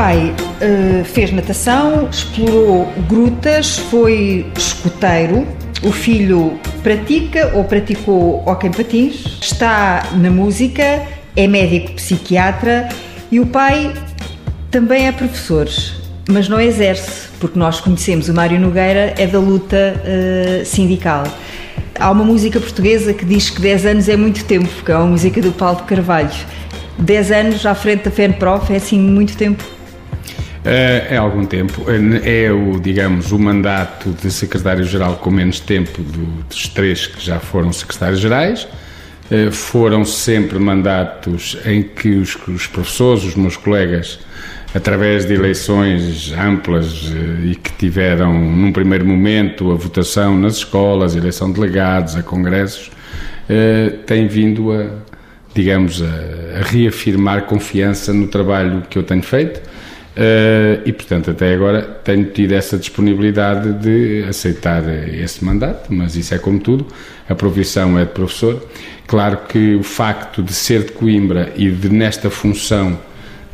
pai uh, fez natação, explorou grutas, foi escoteiro. O filho pratica ou praticou hockey em patins, está na música, é médico psiquiatra e o pai também é professor, mas não exerce, porque nós conhecemos o Mário Nogueira é da luta uh, sindical. Há uma música portuguesa que diz que 10 anos é muito tempo, que é uma música do Paulo Carvalho. 10 anos à frente da FENPROF é assim muito tempo? É, é algum tempo. É o, digamos, o mandato de secretário-geral com menos tempo dos três que já foram secretários-gerais. Eh, foram sempre mandatos em que os, os professores, os meus colegas, através de eleições amplas eh, e que tiveram, num primeiro momento, a votação nas escolas, a eleição de delegados, a congressos, têm vindo a, digamos, a, a reafirmar confiança no trabalho que eu tenho feito Uh, e, portanto, até agora tenho tido essa disponibilidade de aceitar esse mandato, mas isso é como tudo, a provisão é de professor. Claro que o facto de ser de Coimbra e de, nesta função,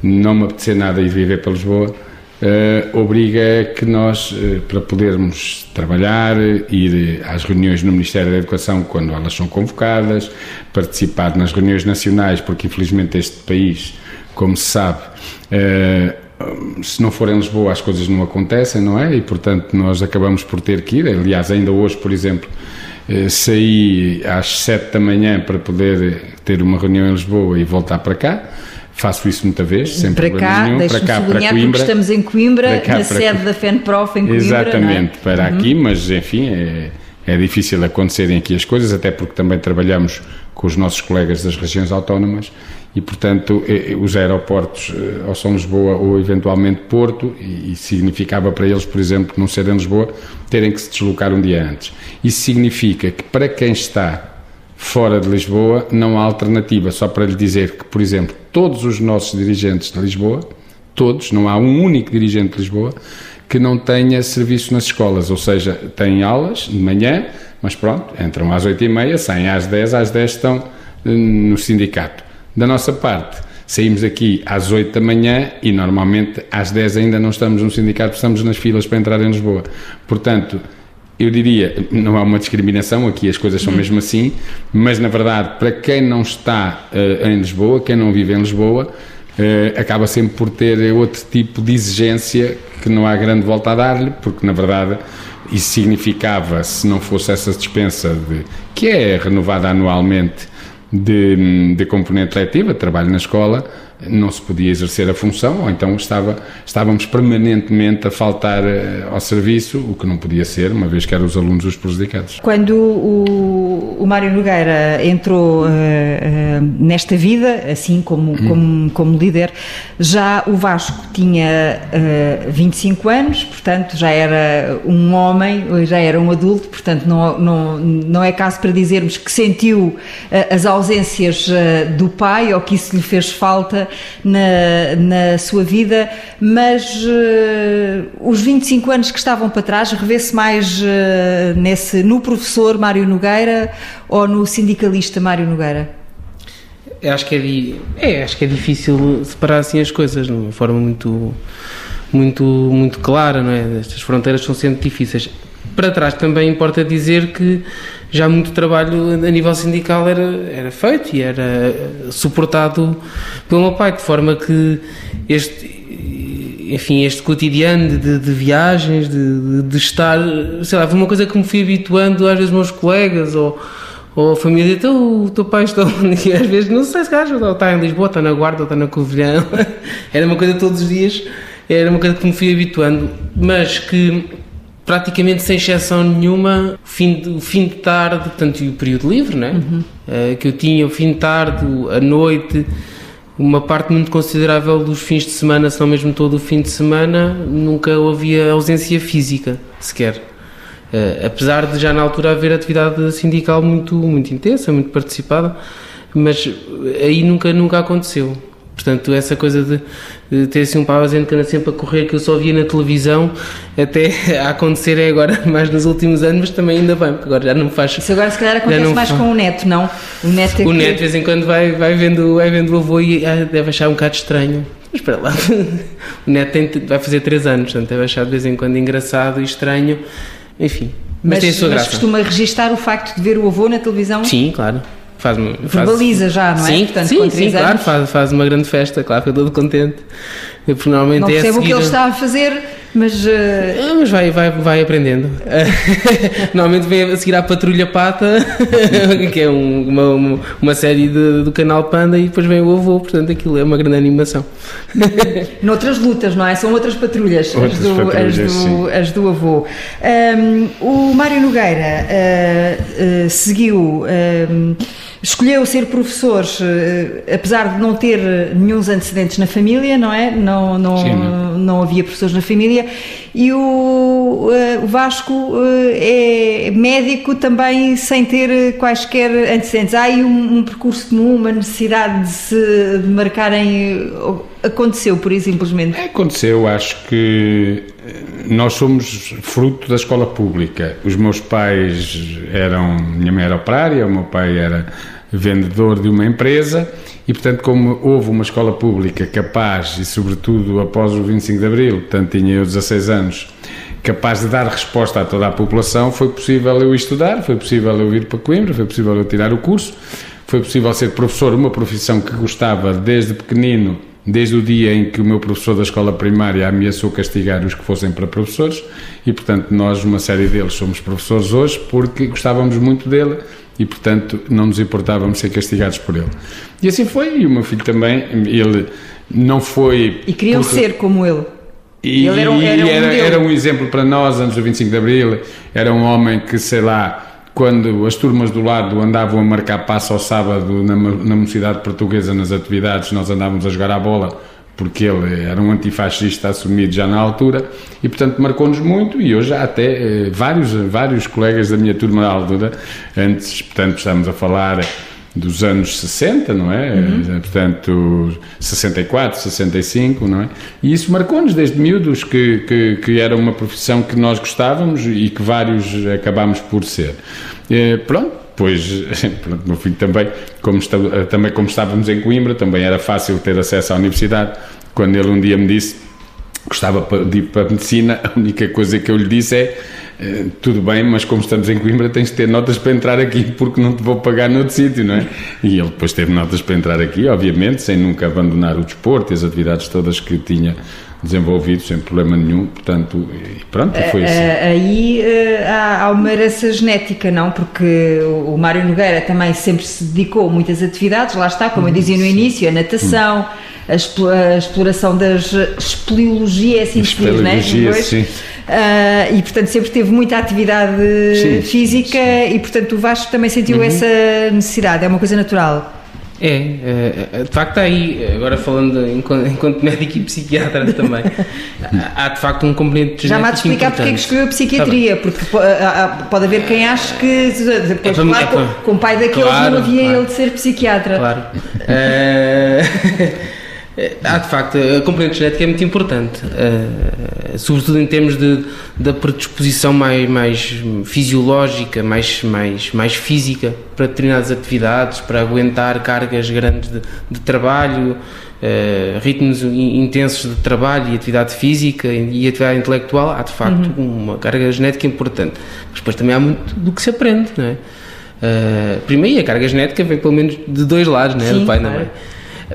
não me apetecer nada ir viver para Lisboa, uh, obriga que nós, uh, para podermos trabalhar, ir às reuniões no Ministério da Educação quando elas são convocadas, participar nas reuniões nacionais, porque infelizmente este país, como se sabe, se não for em Lisboa as coisas não acontecem, não é? E portanto nós acabamos por ter que ir. Aliás, ainda hoje, por exemplo, eh, saí às 7 da manhã para poder ter uma reunião em Lisboa e voltar para cá. Faço isso muita vez, sem para problema cá, nenhum. Para cá, para Coimbra. estamos em Coimbra, cá, na sede da FENPROF em Coimbra. É? Exatamente, é? para uhum. aqui, mas enfim, é, é difícil acontecerem aqui as coisas, até porque também trabalhamos com os nossos colegas das regiões autónomas e, portanto, eh, eh, os aeroportos ou são Lisboa ou eventualmente Porto, e, significava para eles, por exemplo, não ser em Lisboa, terem que se deslocar um dia antes. Isso significa que para quem está fora de Lisboa não há alternativa, só para lhe dizer que, por exemplo, todos os nossos dirigentes de Lisboa, todos, não há um único dirigente de Lisboa que não tenha serviço nas escolas, ou seja, têm aulas de manhã, mas pronto, entram às 8h30, saem às 10 às 10 estão eh, no sindicato. Da nossa parte, saímos aqui às 8 da manhã e normalmente às 10 ainda não estamos no sindicato, estamos nas filas para entrar em Lisboa. Portanto, eu diria, não há uma discriminação, aqui as coisas são uhum. mesmo assim, mas na verdade, para quem não está uh, em Lisboa, quem não vive em Lisboa, uh, acaba sempre por ter outro tipo de exigência que não há grande volta a dar-lhe, porque na verdade isso significava, se não fosse essa dispensa de, que é renovada anualmente de, de componente letiva, trabalho na escola, não se podia exercer a função, ou então estava, estávamos permanentemente a faltar eh, ao serviço, o que não podia ser, uma vez que eram os alunos os prejudicados. Quando o, o Mário Nogueira entrou uh, uh, nesta vida, assim como, hum. como, como líder, já o Vasco tinha uh, 25 anos, portanto já era um homem, já era um adulto, portanto não, não, não é caso para dizermos que sentiu as ausências do pai ou que isso lhe fez falta na, na sua vida, mas uh, os 25 anos que estavam para trás, revê-se mais uh, nesse, no professor Mário Nogueira ou no sindicalista Mário Nogueira? Acho que é, é, acho que é difícil separar assim as coisas de uma forma muito, muito, muito clara, não é? Estas fronteiras são sempre difíceis. Para trás também importa dizer que já muito trabalho a nível sindical era, era feito e era suportado pelo meu pai, de forma que este, enfim, este cotidiano de, de viagens, de, de, estar, sei lá, foi uma coisa que me fui habituando às vezes meus colegas ou, ou a família, então o teu pai está onde? E às vezes, não sei se calhar está em Lisboa, está na Guarda, está na Covilhã, era uma coisa todos os dias, era uma coisa que me fui habituando, mas que praticamente sem exceção nenhuma, o fim de, o fim de tarde, portanto, e o período livre, né? Uhum. Uh, que eu tinha, o fim de tarde, a noite, uma parte muito considerável dos fins de semana, se não mesmo todo o fim de semana, nunca havia ausência física sequer. Uh, apesar de já na altura haver atividade sindical muito, muito intensa, muito participada, mas aí nunca, nunca aconteceu. Portanto, essa coisa de, de ter assim um pauzinho que anda sempre a correr, que eu só via na televisão, até a acontecer é agora mais nos últimos anos, mas também ainda bem, porque agora já não faz. Isso agora se calhar acontece mais com o neto, não? O neto, é o que... neto de vez em quando vai, vai, vendo, vai vendo o avô e ah, deve achar um bocado estranho. Mas para lá, o neto tem, vai fazer 3 anos, portanto deve achar de vez em quando engraçado e estranho. Enfim, mas, mas tem a sua mas graça. costuma registar o facto de ver o avô na televisão? Sim, claro. Faz, faz, Verbaliza já, não é? Sim, Portanto, sim, sim claro, faz, faz uma grande festa, claro, fica todo contente. Eu, normalmente não é percebo é o que ele está a fazer, mas. Uh... Ah, mas vai, vai, vai aprendendo. normalmente vem a seguir à Patrulha Pata, que é um, uma, uma série de, do canal Panda, e depois vem o avô, portanto aquilo é uma grande animação. Noutras lutas, não é? São outras patrulhas, outras as, do, patrulhas as, do, as do avô. Um, o Mário Nogueira uh, uh, seguiu. Um, escolheu ser professor, uh, apesar de não ter nenhum antecedentes na família, não é? Não, não, Sim, não. não havia professores na família. E o, uh, o Vasco é médico também sem ter quaisquer antecedentes. Há aí um, um percurso comum, uma necessidade de se marcarem. Aconteceu, por aí simplesmente? Aconteceu, acho que nós somos fruto da escola pública. Os meus pais eram. Minha mãe era operária, o meu pai era vendedor de uma empresa e, portanto, como houve uma escola pública capaz, e sobretudo após o 25 de Abril, portanto tinha eu 16 anos, capaz de dar resposta a toda a população, foi possível eu estudar, foi possível eu ir para Coimbra, foi possível eu tirar o curso, foi possível ser professor, uma profissão que gostava desde pequenino, desde o dia em que o meu professor da escola primária ameaçou castigar os que fossem para professores, e portanto nós, uma série deles, somos professores hoje porque gostávamos muito dele e, portanto, não nos importávamos ser castigados por ele. E assim foi, e o meu filho também, ele não foi... E queriam porque... ser como ele. E, ele era, um, era, era, um era, um exemplo para nós, antes do 25 de Abril, era um homem que, sei lá, quando as turmas do lado andavam a marcar passo ao sábado na, na mocidade portuguesa nas atividades, nós andávamos a jogar a bola, porque ele era um antifascista assumido já na altura e portanto marcou-nos muito e hoje há até eh, vários, vários colegas da minha turma da altura, antes, portanto estamos a falar dos anos 60, não é? Uhum. Eh, portanto, 64, 65, não é? E isso marcou-nos desde miúdos que, que, que, era uma profissão que nós gostávamos e que vários acabámos por ser. E, pronto, Pois, pronto, meu filho também como, está, também, como estávamos em Coimbra, também era fácil ter acesso à universidade. Quando ele um dia me disse que gostava de ir para a medicina, a única coisa que eu lhe disse é eh, tudo bem, mas como estamos em Coimbra tens de ter notas para entrar aqui porque não te vou pagar noutro sítio, não é? E ele depois teve notas para entrar aqui, obviamente, sem nunca abandonar o desporto e as atividades todas que tinha desenvolvido sem problema nenhum, portanto, pronto, foi assim. Aí eh, há, uma herança genética, não? Porque o Mário Nogueira também sempre se dedicou a muitas atividades, lá está, como eu dizia no início, a natação, a, exploração das espeleologia, é assim se diz, não é? sim. Uh, e portanto sempre teve muita atividade sim, física sim. e portanto o Vasco também sentiu uhum. essa necessidade, é uma coisa natural. É, é, é, de facto há aí, agora falando enquanto, enquanto médico e psiquiatra também, há de facto um componente Já me há de explicar porque é que escolheu a psiquiatria, tá porque pode haver quem ache que, depois, é claro, é com, com o pai daqueles claro, não havia claro. ele de ser psiquiatra. Claro. uh, Há de facto, a componente genética é muito importante, uh, sobretudo em termos de, da predisposição mais, mais fisiológica, mais, mais, mais física para determinadas atividades, para aguentar cargas grandes de, de trabalho, uh, ritmos intensos de trabalho e atividade física e atividade intelectual. Há de facto uhum. uma carga genética importante. Mas depois também há muito do que se aprende, não é? Uh, primeiro, a carga genética vem pelo menos de dois lados, não é? Sim, do pai e da mãe.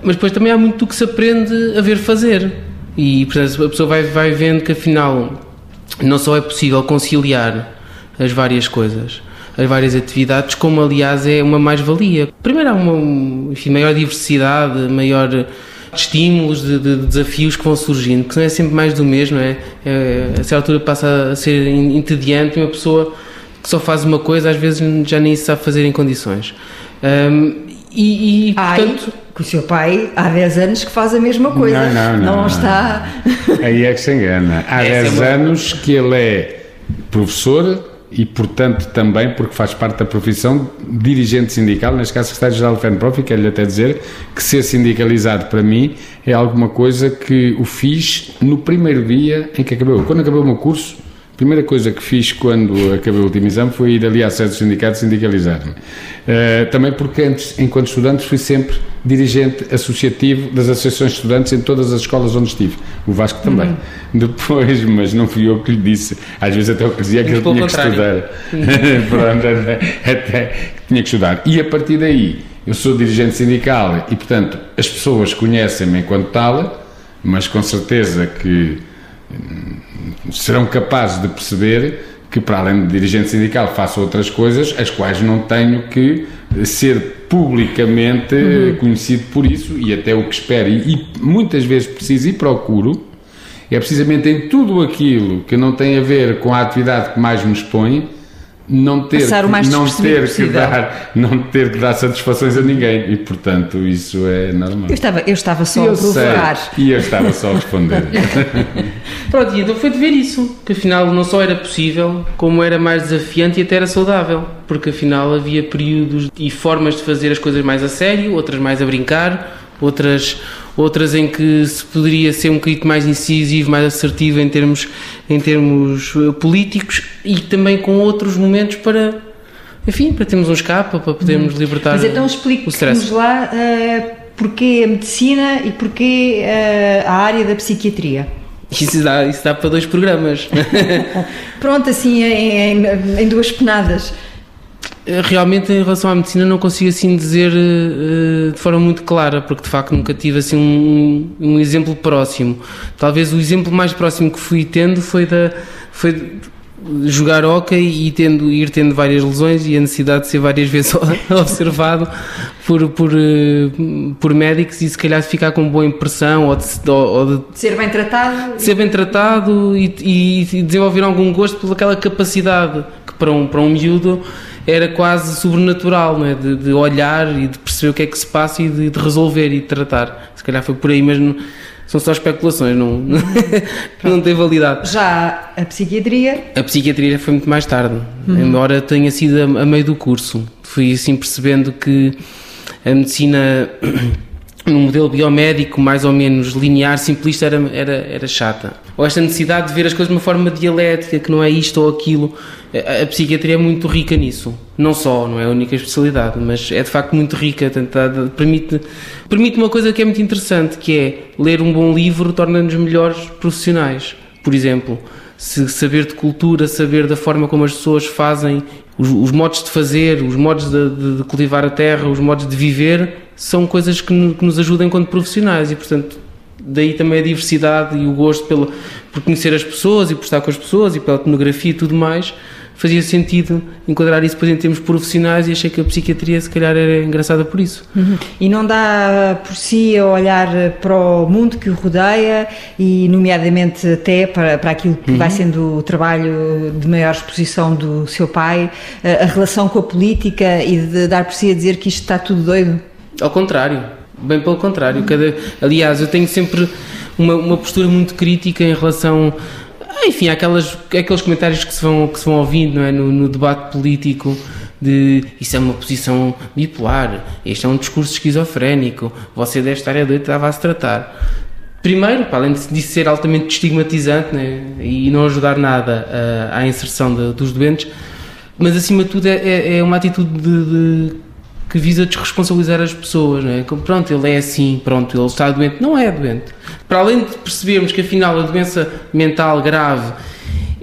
Mas depois também há muito do que se aprende a ver fazer. E, portanto, a pessoa vai, vai vendo que afinal não só é possível conciliar as várias coisas, as várias atividades, como aliás é uma mais-valia. Primeiro há uma enfim, maior diversidade, maior estímulos, de, de, desafios que vão surgindo, que não é sempre mais do mesmo, é? é a certa altura passa a ser entediante uma pessoa que só faz uma coisa, às vezes já nem sabe fazer em condições. Um, e, e portanto, que o seu pai há 10 anos que faz a mesma coisa. Não, não, não. não está. Aí é que se engana. Há 10 é anos que ele é professor e, portanto, também porque faz parte da profissão dirigente sindical, neste caso, secretário-geral do FENPROF, e quero-lhe até dizer que ser sindicalizado para mim é alguma coisa que o fiz no primeiro dia em que acabei. Quando acabei o meu curso, primeira coisa que fiz quando acabei o último exame foi ir ali à sede do sindicato sindicalizar-me. Uh, também porque antes, enquanto estudante, fui sempre dirigente associativo das associações de estudantes em todas as escolas onde estive. O Vasco também. Uhum. Depois, mas não fui eu que lhe disse. Às vezes até eu dizia que ele tinha que estudar. Pronto, até que tinha que estudar. E a partir daí, eu sou dirigente sindical e, portanto, as pessoas conhecem-me enquanto tal, mas com certeza que hum, serão capazes de perceber que, para além de dirigente sindical, faço outras coisas, as quais não tenho que ser publicamente uhum. conhecido por isso e até o que espero e, e muitas vezes preciso e procuro é precisamente em tudo aquilo que não tem a ver com a atividade que mais me expõe não ter, Passar o mais não ter que dar não ter que dar satisfações a ninguém. E portanto isso é normal. Eu estava eu estava só eu a provocar. Sei, e eu estava só a responder. Pronto e então foi de ver isso que afinal não só era possível como era mais desafiante e até era saudável porque afinal havia períodos e formas de fazer as coisas mais a sério outras mais a brincar outras outras em que se poderia ser um bocadinho mais incisivo, mais assertivo em termos, em termos eh, políticos e também com outros momentos para, enfim, para termos um escape, para podermos hum. libertar Mas então explique-nos lá uh, porquê a medicina e porquê uh, a área da psiquiatria. Isso dá, isso dá para dois programas. Pronto, assim, em, em, em duas penadas. Realmente, em relação à medicina, não consigo assim dizer uh, de forma muito clara, porque de facto nunca tive assim um, um, exemplo próximo. Talvez o exemplo mais próximo que fui tendo foi da foi jogar hockey e tendo, ir tendo várias lesões e a necessidade de ser várias vezes observado por, por, uh, por médicos e se calhar ficar com boa impressão ou de, ou de ser bem tratado ser bem tratado e, e desenvolver algum gosto pelaquela capacidade que para um, para um miúdo era quase sobrenatural, não é? De, de, olhar e de perceber o que é que se passa e de, de resolver e de tratar. Se calhar foi por aí, mas não, são só especulações, não, não tem validade. Já a psiquiatria? A psiquiatria foi muito mais tarde, uhum. embora tenha sido a, a meio do curso. Fui assim percebendo que a medicina num modelo biomédico mais ou menos linear, simplista, era, era, era chata. Ou esta necessidade de ver as coisas de uma forma dialética, que não é isto ou aquilo. A, a, psiquiatria é muito rica nisso. Não só, não é a única especialidade, mas é de facto muito rica. Permite, permite uma coisa que é muito interessante, que é ler um bom livro torna-nos melhores profissionais. Por exemplo, se saber de cultura, saber da forma como as pessoas fazem, os, os modos de fazer, os modos de, de, de cultivar a terra, os modos de viver, são coisas que, que nos ajudam enquanto profissionais e, portanto, daí também a diversidade e o gosto pelo, por conhecer as pessoas e por estar com as pessoas e pela etnografia e tudo mais, fazia sentido enquadrar isso depois em termos profissionais e achei que a psiquiatria se calhar era engraçada por isso. Uhum. E não dá por si a olhar para o mundo que o rodeia e nomeadamente até para, para aquilo que uhum. vai sendo o trabalho de maior exposição do seu pai, a, a relação com a política e de dar por si a dizer que isto está tudo doido? Ao contrário, bem pelo contrário. Cada, aliás, eu tenho sempre uma, uma postura muito crítica em relação enfim, aquelas, aqueles comentários que se vão, que se vão ouvindo não é? no, no debate político de isso é uma posição bipolar, este é um discurso esquizofrénico, você deve estar a doido, estava a se tratar. Primeiro, para além de ser altamente estigmatizante né, e não ajudar nada à, à inserção de, dos doentes, mas acima de tudo é, é, é uma atitude de, de que visa desresponsabilizar as pessoas, não é? Como, pronto, ele é assim, pronto, ele está doente. Não é doente. Para além de percebermos que afinal a doença mental grave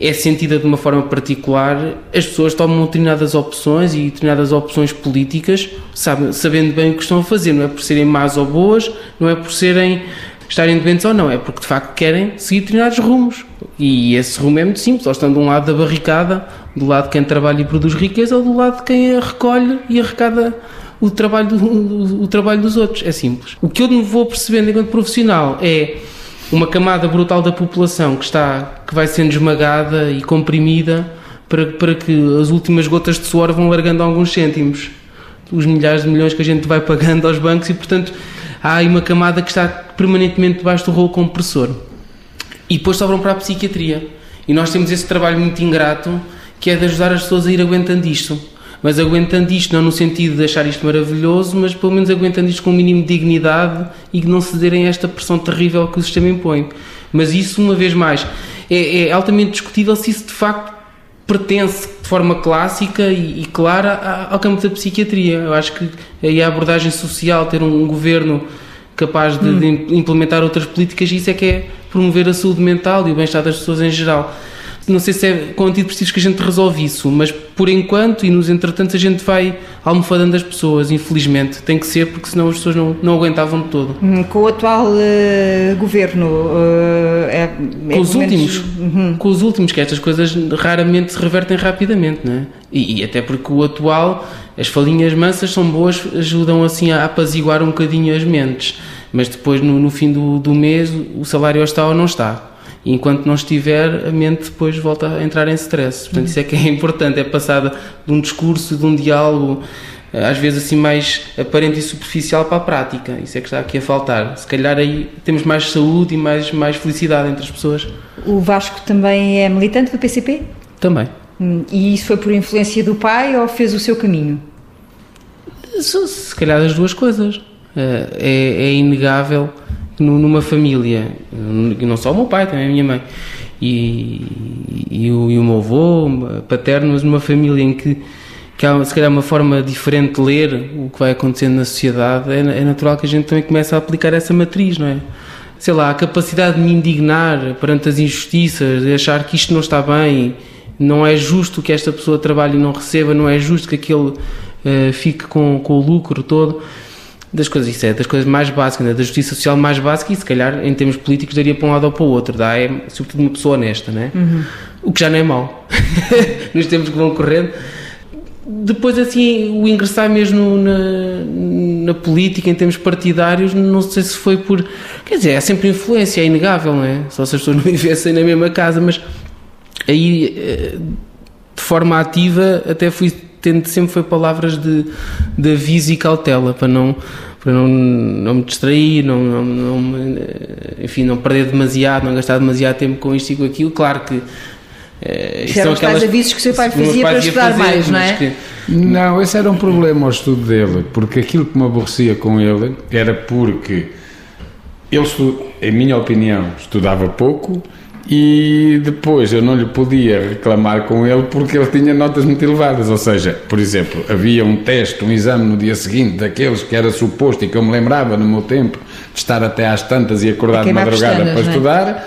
é sentida de uma forma particular, as pessoas tomam determinadas opções e determinadas opções políticas, sabe, sabendo bem o que estão a fazer, não é por serem más ou boas, não é por serem estarem doentes ou não, é porque de facto querem seguir determinados rumos. E esse rumo é muito simples, ou estão de um lado da barricada, do lado de quem trabalha e produz riqueza, ou do lado de quem a recolhe e arrecada o trabalho, do, o, o trabalho dos outros. É simples. O que eu me vou percebendo enquanto profissional é uma camada brutal da população que está que vai sendo esmagada e comprimida para, para que as últimas gotas de suor vão largando alguns cêntimos os milhares de milhões que a gente vai pagando aos bancos e portanto há aí uma camada que está permanentemente debaixo do rolo compressor e depois sobram para a psiquiatria e nós temos esse trabalho muito ingrato que é de ajudar as pessoas a ir aguentando isto. Mas aguentando isto não no sentido de achar isto maravilhoso, mas pelo menos aguentando isto com um mínimo de dignidade e não cederem a esta pressão terrível que o sistema impõe. Mas isso, uma vez mais, é, é altamente discutível se isso de facto pertence de forma clássica e, e clara ao campo da psiquiatria. Eu acho que aí a abordagem social, ter um, governo capaz de, hum. de implementar outras políticas, isso é que é promover a saúde mental e o bem-estar das pessoas em geral não sei se é com antidepressivos que a gente resolve isso, mas por enquanto e nos entretantos a gente vai almofadando as pessoas, infelizmente. Tem que ser, porque senão as pessoas não, não aguentavam de todo. Hum, com o atual uh, governo, uh, é, é, com os últimos, uhum. com os últimos, que estas coisas raramente se revertem rapidamente, não é? E, e, até porque o atual, as falinhas mansas são boas, ajudam assim a apaziguar um bocadinho as mentes, mas depois no, no fim do, do mês o salário está ou não está. E enquanto não estiver, a mente depois volta a entrar em stress. Portanto, isso é que é importante, é passada de um discurso, de um diálogo, eh, às vezes assim mais aparente e superficial para a prática. Isso é que está aqui a faltar. Se calhar aí temos mais saúde e mais, mais felicidade entre as pessoas. O Vasco também é militante do PCP? Também. Hum, e isso foi por influência do pai ou fez o seu caminho? Se calhar as duas coisas. Eh, é, é inegável numa família, não só o meu pai, também a minha mãe, e, e, o, e o meu avô paterno, mas numa família em que, que há se calhar uma forma diferente de ler o que vai acontecendo na sociedade, é, é natural que a gente também comece a aplicar essa matriz, não é? Sei lá, a capacidade de me indignar perante as injustiças, de achar que isto não está bem, não é justo que esta pessoa trabalhe e não receba, não é justo que aquele uh, fique com, com o lucro todo das coisas, isso é das coisas mais básicas, né? da justiça social mais básica e se calhar em termos políticos daria para um lado ou para o outro, dá é sobretudo uma pessoa honesta, né? Uhum. o que já não é mau nos tempos que vão correndo. Depois, assim, o ingressar mesmo na, na política em termos partidários, não sei se foi por. Quer dizer, é sempre influência, é inegável, não é? Só se as pessoas não vivessem na mesma casa, mas aí, eh, de forma ativa, até fui tendo sempre foi palavras de, de aviso e cautela para não para não, não me distrair, não, não, não enfim, não perder demasiado, não gastar demasiado tempo com isto e com aquilo. Claro que eh, são aquelas avisos que o seu pai fazia para estudar fazer, mais, não é? Que... Não, esse era um problema ao estudo dele, porque aquilo que me aborrecia com ele era porque ele, em minha opinião, estudava pouco e depois eu não lhe podia reclamar com ele porque ele tinha notas muito elevadas, ou seja, por exemplo, havia um teste, um exame no dia seguinte daqueles que era suposto e que eu me lembrava no meu tempo de estar até às tantas e acordar de madrugada para é?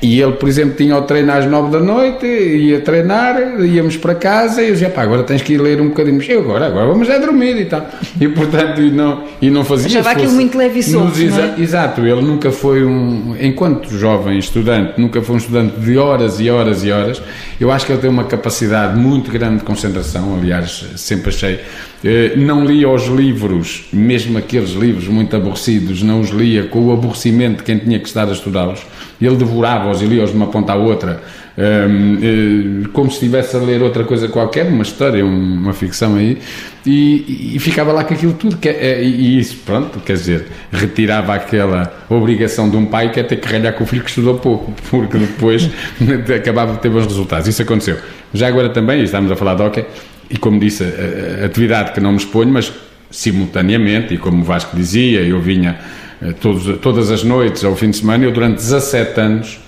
E ele, por exemplo, tinha o treino às nove da noite, ia treinar, íamos para casa e eu dizia, pá, agora tens que ir ler um bocadinho. Eu agora, agora vamos é dormir e tal. E portanto, e não, e não fazia Achava aquilo muito leve e solto, exa é? Exato, ele nunca foi um, enquanto jovem estudante, nunca foi um estudante de horas e horas e horas. Eu acho que ele tem uma capacidade muito grande de concentração, aliás, sempre achei. Eh, não lia os livros, mesmo aqueles livros muito aborrecidos, não os lia com o aborrecimento de quem tinha que estar a estudá-los ele devorava-os e lia-os de uma ponta à outra, um, eh, como se estivesse a ler outra coisa qualquer, uma história, uma ficção aí, e, e ficava lá com aquilo tudo. Que, é, e isso, pronto, quer dizer, retirava aquela obrigação de um pai que é ter que ralhar com o filho que estudou pouco, porque depois acabava de ter bons resultados. Isso aconteceu. Já agora também, estamos a falar de hockey, e como disse, a, a atividade que não me exponho, mas simultaneamente, e como o Vasco dizia, eu vinha eh, todos, todas as noites ao fim de semana. Eu, durante 17 anos,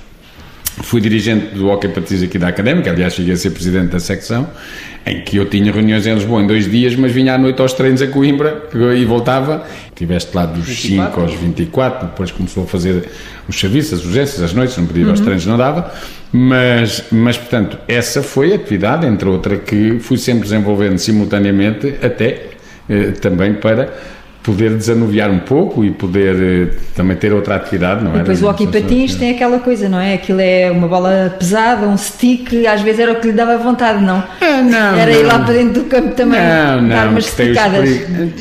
fui dirigente do Hockey Patrício aqui da Académica, aliás, cheguei a ser presidente da secção, em que eu tinha reuniões em Lisboa em dois dias, mas vinha à noite aos treinos a Coimbra e voltava. Tiveste lá dos 5 aos 24, depois começou a fazer os serviços, as urgências, as noites, não podia ir aos uhum. treinos, não dava. Mas, mas, portanto, essa foi a atividade, entre outra, que fui sempre desenvolvendo simultaneamente, até eh, também para poder desanuviar um pouco e poder eh, também ter outra atividade, não é? Depois o hockey patins tem aquela coisa, não é? Aquilo é uma bola pesada, um stick, às vezes era o que lhe dava vontade, não? É, não. Era não. ir lá para dentro do campo também, não, dar não, umas esticadas.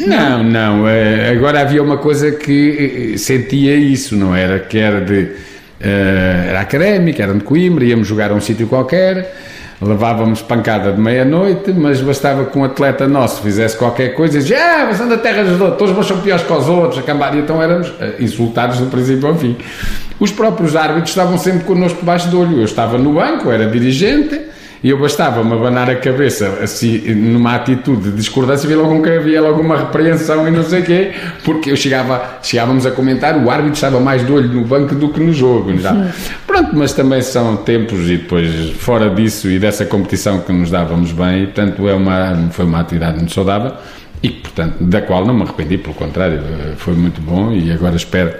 Não, não, é, agora havia uma coisa que sentia isso, não era? Que era de... Era académica, era de Coimbra, íamos jogar a um sítio qualquer levávamos pancada de meia-noite, mas bastava que um atleta nosso fizesse qualquer coisa e dizia, ah, mas anda terra dos outros, todos são piores que os outros, e então éramos eh, insultados do princípio ao fim. Os próprios árbitros estavam sempre connosco debaixo do olho, eu estava no banco, era dirigente, E eu bastava-me abanar a cabeça, assim, numa atitude de discordância, havia logo, havia logo uma repreensão e não sei o quê, porque eu chegava, chegávamos a comentar, o árbitro estava mais de olho no banco do que no jogo. Já. Pronto, mas também são tempos e depois, fora disso e dessa competição que nos dávamos bem, portanto, é uma, foi uma atividade muito saudável e, portanto, da qual não me arrependi, pelo contrário, foi muito bom e agora espero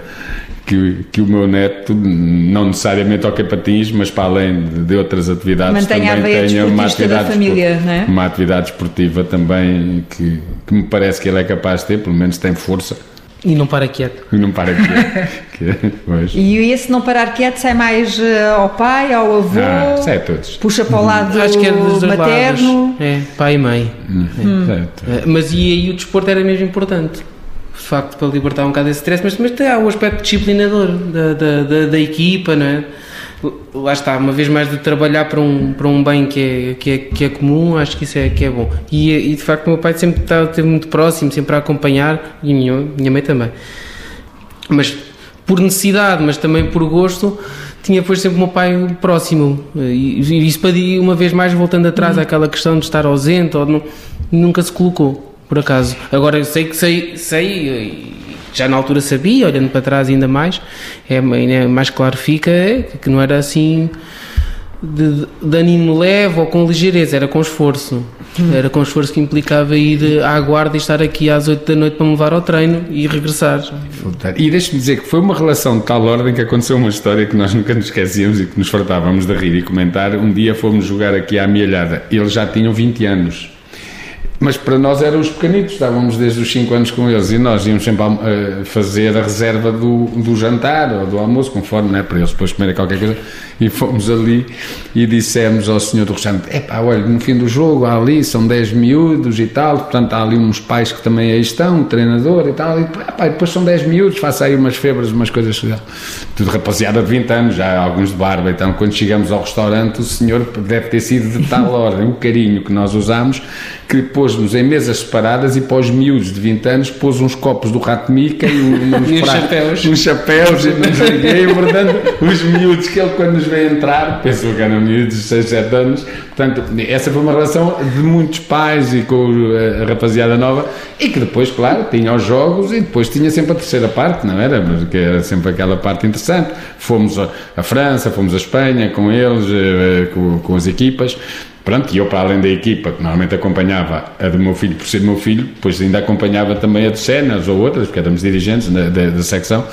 que, que o meu neto, não necessariamente ao patins, mas para além de, de outras atividades, Mantenha também tenha uma atividade, família, é? uma atividade esportiva também que, que me parece que ele é capaz de ter, pelo menos tem força. E não para quieto. E não para quieto. e esse não parar quieto sai mais uh, ao pai, ao avô? Ah, sai a todos. Puxa para o lado Acho que é dos materno? Lados. É, pai e mãe. Hum. Hum. É, mas e aí o desporto era mesmo importante? De facto, para libertar um bocado esse stress, mas, mas há o aspecto disciplinador da, da, da, da, equipa, não é? Lá está, uma vez mais de trabalhar para um, para um bem que é, que, é, que é comum, acho que isso é, que é bom. E, e de facto, o meu pai sempre esteve muito próximo, sempre a acompanhar, e minha, minha mãe também. Mas por necessidade, mas também por gosto, tinha depois sempre o meu pai próximo. E isso para uma vez mais, voltando atrás uhum. àquela questão de estar ausente, ou não, nunca se colocou por acaso. Agora eu sei que sei, sei, já na altura sabia, olhando para trás ainda mais, é, é mais claro fica que não era assim de, de animo leve ou com ligeireza, era com esforço. Hum. Era com esforço que implicava ir à guarda e estar aqui às 8 da noite para me levar ao treino e regressar. E deixe-me dizer que foi uma relação de tal ordem que aconteceu uma história que nós nunca nos esquecíamos e que nos fartávamos de rir e comentar. Um dia fomos jogar aqui à Amealhada. Eles já tinham 20 anos. Mas para nós eram os pequenitos, estávamos desde os 5 anos com eles e nós íamos sempre a, fazer a reserva do, do jantar ou do almoço, conforme, né, para eles depois comerem qualquer coisa. E fomos ali e dissemos ao senhor do restaurante: é pá, olha, no fim do jogo há ali, são 10 miúdos e tal, portanto há ali uns pais que também aí estão, um treinador e tal, e epá, depois são 10 miúdos, faça aí umas febras, umas coisas. Tudo rapaziada de 20 anos, já alguns de barba. Então, quando chegamos ao restaurante, o senhor deve ter sido de tal ordem, o carinho que nós usamos que pôs-nos em mesas separadas e os miúdos de 20 anos pôs uns copos do Rato Mica e uns, uns chapéus. uns chapéus e não sei o quê, portanto, os miúdos que ele quando nos vê entrar, pensou que eram miúdos de 6, 7 anos, portanto, essa foi uma relação de muitos pais e com a rapaziada nova e que depois, claro, tinha os jogos e depois tinha sempre a terceira parte, não era? Porque era sempre aquela parte interessante. Fomos a, França, fomos a Espanha com eles, eh, com, com as equipas, Pronto, e eu, para além da equipa, que normalmente acompanhava a do meu filho por ser meu filho, depois ainda acompanhava também a de cenas ou outras, porque éramos dirigentes da, da, da secção,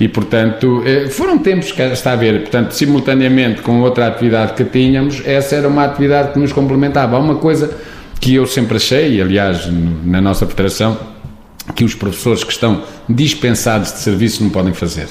e portanto eh, foram tempos que está a ver, portanto, simultaneamente com outra atividade que tínhamos, essa era uma atividade que nos complementava. Há uma coisa que eu sempre achei, aliás, na nossa federação, que os professores que estão dispensados de serviço não podem fazer.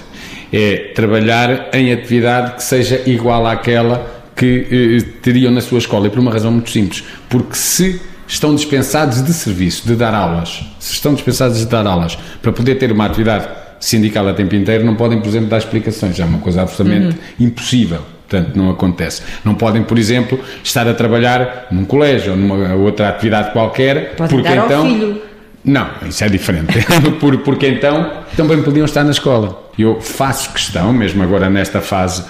É trabalhar em atividade que seja igual àquela que eh, teriam na sua escola, e por uma razão muito simples, porque se estão dispensados de serviço, de dar aulas, se estão dispensados de dar aulas, para poder ter uma atividade sindical a tempo inteiro, não podem, por exemplo, dar explicações, é uma coisa absolutamente uhum. impossível. Portanto, não acontece. Não podem, por exemplo, estar a trabalhar num colégio ou numa outra atividade qualquer, Pode porque então. Não, isso é diferente. Porque então também podiam estar na escola. Eu faço questão, mesmo agora nesta fase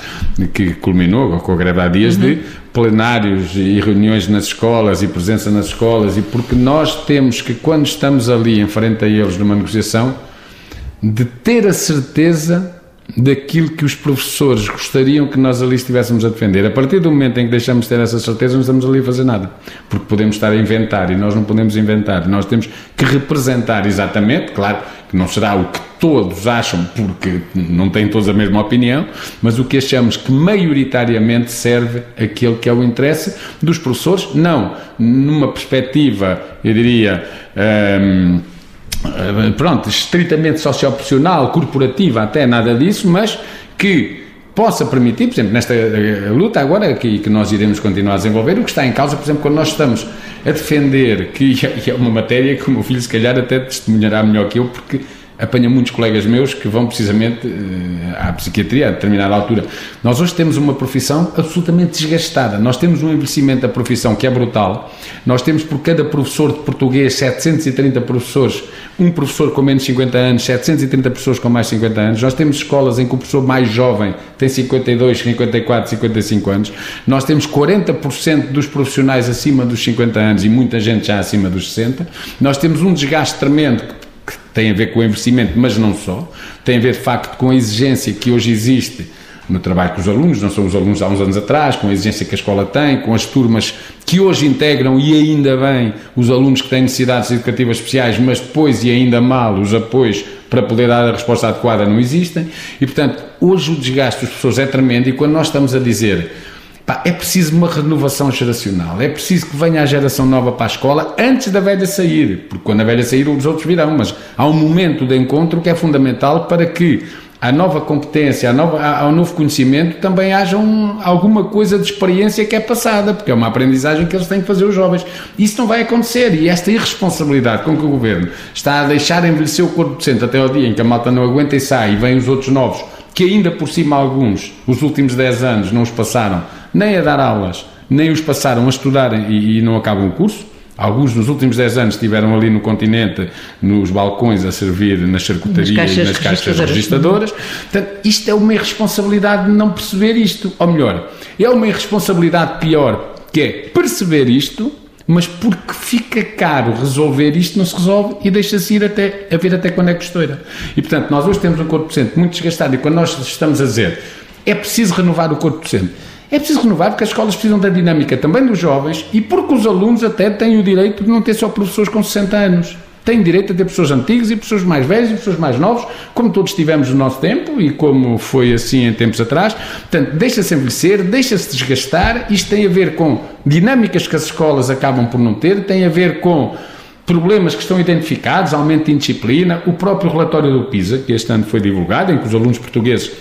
que culminou com a greve há dias, uhum. de plenários e reuniões nas escolas e presença nas escolas, e porque nós temos que, quando estamos ali em frente a eles numa negociação, de ter a certeza daquilo que os professores gostariam que nós ali estivéssemos a defender. A partir do momento em que deixamos de ter essa certeza, não estamos ali a fazer nada. Porque podemos estar a inventar e nós não podemos inventar. Nós temos que representar exatamente, claro que não será o que todos acham, porque não têm todos a mesma opinião, mas o que achamos que maioritariamente serve aquele que é o interesse dos professores, não numa perspectiva, eu diria. Hum, eh, pronto, estritamente socioprofissional, corporativa, até nada disso, mas que possa permitir, por exemplo, nesta eh, luta agora que, que nós iremos continuar a desenvolver, o que está em causa, por exemplo, quando nós estamos a defender, que é uma matéria que o meu filho se calhar até testemunhará melhor que eu, porque apanha muitos colegas meus que vão precisamente uh, à psiquiatria a determinada altura. Nós hoje temos uma profissão absolutamente desgastada. Nós temos um envelhecimento da profissão que é brutal. Nós temos por cada professor de português 730 professores, um professor com menos de 50 anos, 730 professores com mais de 50 anos. Nós temos escolas em que o professor mais jovem tem 52, 54, 55 anos. Nós temos 40% dos profissionais acima dos 50 anos e muita gente já acima dos 60. Nós temos um desgaste tremendo tem a ver com o envelhecimento, mas não só. Tem a ver, de facto, com a exigência que hoje existe no trabalho com os alunos, não são os alunos há uns anos atrás, com a exigência que a escola tem, com as turmas que hoje integram e ainda bem os alunos que têm necessidades educativas especiais, mas depois e ainda mal os apoios para poder dar a resposta adequada não existem. E, portanto, hoje o desgaste dos professores é tremendo e quando nós estamos a dizer Pá, é preciso uma renovação geracional, é preciso que venha a geração nova para a escola antes da velha sair, porque quando a velha sair os outros virão, mas há um momento de encontro que é fundamental para que a nova competência, a nova, ao novo conhecimento também haja um, alguma coisa de experiência que é passada, porque é uma aprendizagem que eles têm que fazer os jovens. Isso não vai acontecer e esta irresponsabilidade com que o Governo está a deixar envelhecer o corpo docente até ao dia em que a malta não aguenta e sai e vêm os outros novos, que ainda por cima alguns, os últimos 10 anos, não os passaram nem a dar aulas, nem os passaram a estudar e, e não acabam o curso. Alguns nos últimos 10 anos estiveram ali no continente, nos balcões, a servir nas charcutarias nas caixas, nas caixas registadoras. Portanto, isto é uma irresponsabilidade de não perceber isto. Ou melhor, é uma irresponsabilidade pior, que é perceber isto, mas porque fica caro resolver isto, não se resolve e deixa-se ir até, a ver até quando é estoura. E, portanto, nós hoje temos um corpo docente muito desgastado e quando nós estamos a dizer é preciso renovar o corpo docente, é preciso renovar porque as escolas precisam da dinâmica também dos jovens e porque os alunos até têm o direito de não ter só professores com 60 anos. Têm direito a ter pessoas antigas e pessoas mais velhas e pessoas mais novos, como todos tivemos no nosso tempo e como foi assim em tempos atrás. Portanto, deixa-se envelhecer, deixa-se desgastar. Isto tem a ver com dinâmicas que as escolas acabam por não ter, tem a ver com problemas que estão identificados, aumento de indisciplina, o próprio relatório do PISA, que este ano foi divulgado, em que os alunos portugueses